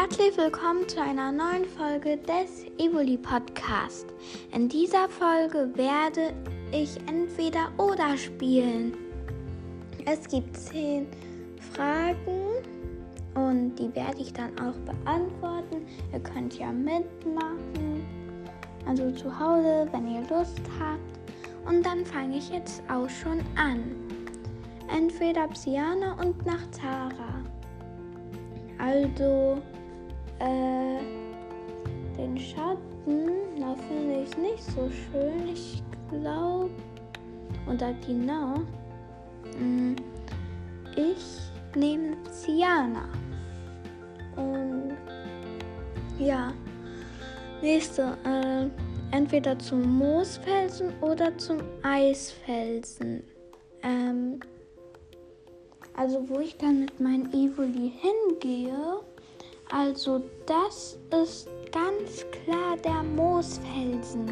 Herzlich willkommen zu einer neuen Folge des Evoli Podcast. In dieser Folge werde ich entweder oder spielen. Es gibt zehn Fragen und die werde ich dann auch beantworten. Ihr könnt ja mitmachen, also zu Hause, wenn ihr Lust habt. Und dann fange ich jetzt auch schon an. Entweder Psyana und nach Tara. Also äh, den Schatten, da finde ich nicht so schön. Ich glaube, oder genau, mm, ich nehme Ciana. Und ja, nächste, äh, entweder zum Moosfelsen oder zum Eisfelsen. Ähm, also wo ich dann mit meinem Evoli hingehe. Also das ist ganz klar der Moosfelsen.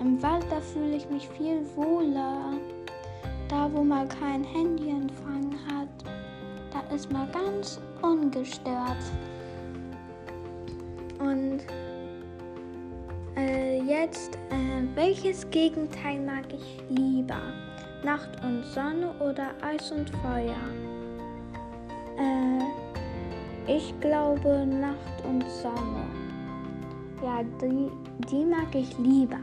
Im Wald, da fühle ich mich viel wohler. Da, wo man kein Handyempfang hat, da ist man ganz ungestört. Und äh, jetzt, äh, welches Gegenteil mag ich lieber? Nacht und Sonne oder Eis und Feuer? Ich glaube Nacht und Sonne. Ja, die, die mag ich lieber.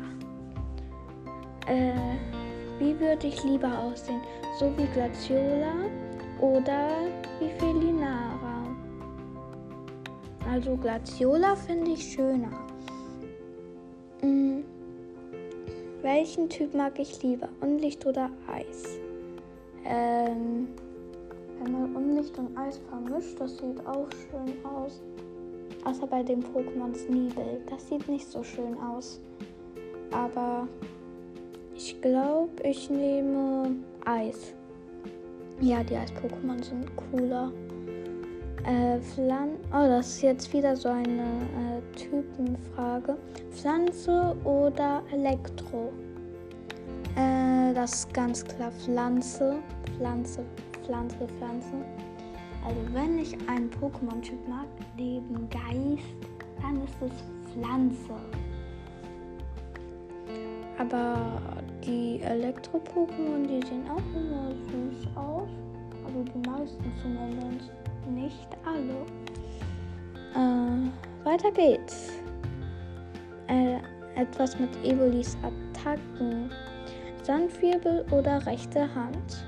Äh, wie würde ich lieber aussehen? So wie Glaciola oder wie Felinara? Also Glaciola finde ich schöner. Mhm. Welchen Typ mag ich lieber? Unlicht oder Eis? Ähm, wenn man Unlicht und Eis vermischt, das sieht auch schön aus. Außer bei dem Pokémon Sneebel. Das sieht nicht so schön aus. Aber ich glaube, ich nehme Eis. Ja, die Eis-Pokémon sind cooler. Äh, Pflan oh, das ist jetzt wieder so eine äh, Typenfrage. Pflanze oder Elektro? Äh, das ist ganz klar Pflanze. Pflanze, Pflanze, Pflanze. Also wenn ich einen Pokémon-Typ mag, neben Geist, dann ist es Pflanze. Aber die Elektro-Pokémon, die sehen auch immer süß aus. Also die meisten zumindest nicht alle. Äh, weiter geht's. Äh, etwas mit Evolis Attacken. Sandwirbel oder rechte Hand?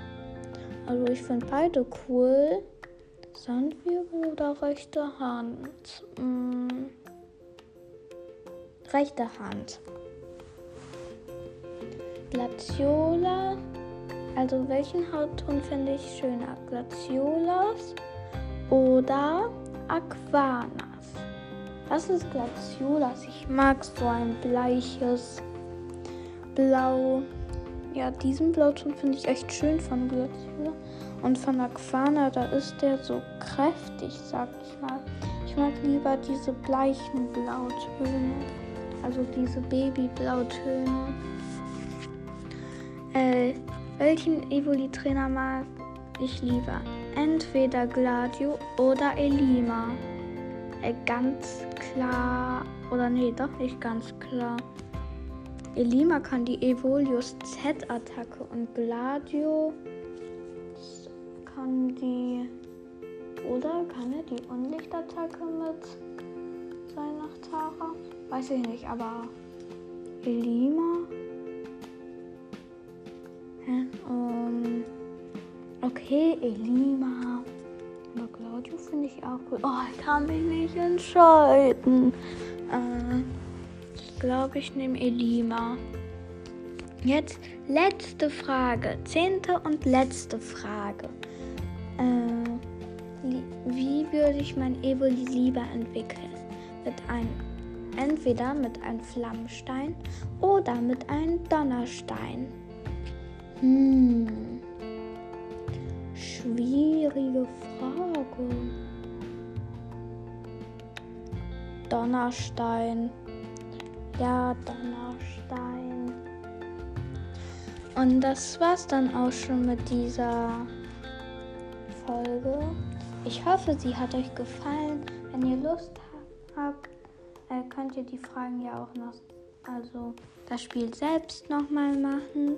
Also ich finde beide cool. Sandwirbel oder rechte Hand? Hm. Rechte Hand. Glaciola. Also welchen Hautton finde ich schöner? Glaciolas oder Aquanas. Das ist Glaciolas. Ich mag so ein bleiches Blau. Ja, diesen Blauton finde ich echt schön von Glaciola. Und von Aquana, da ist der so kräftig, sag ich mal. Ich mag lieber diese bleichen Blautöne. Also diese Babyblautöne. Äh, welchen Evoli-Trainer mag ich lieber? entweder Gladio oder Elima. Äh, ganz klar, oder nee, doch nicht ganz klar. Elima kann die Evolius Z-Attacke und Gladio kann die. Oder kann er die Unlichtattacke mit seiner Tara? Weiß ich nicht, aber Elima. Hä? Um, Okay, Elima. Aber Claudio finde ich auch cool. Oh, ich kann mich nicht entscheiden. Äh, glaube, ich nehme Elima. Jetzt letzte Frage. Zehnte und letzte Frage. Äh, wie würde ich mein Evoli lieber entwickeln? Mit einem, entweder mit einem Flammenstein oder mit einem Donnerstein. Hm schwierige Frage. Donnerstein. Ja, Donnerstein. Und das war's dann auch schon mit dieser Folge. ich hoffe, sie hat euch gefallen. Wenn ihr Lust habt, äh, könnt ihr die Fragen ja auch noch, also das Spiel selbst nochmal machen.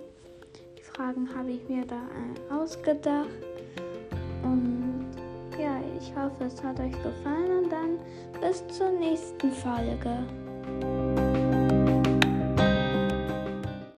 Die Fragen habe ich mir da äh, ausgedacht. Und ja, ich hoffe, es hat euch gefallen und dann bis zur nächsten Folge.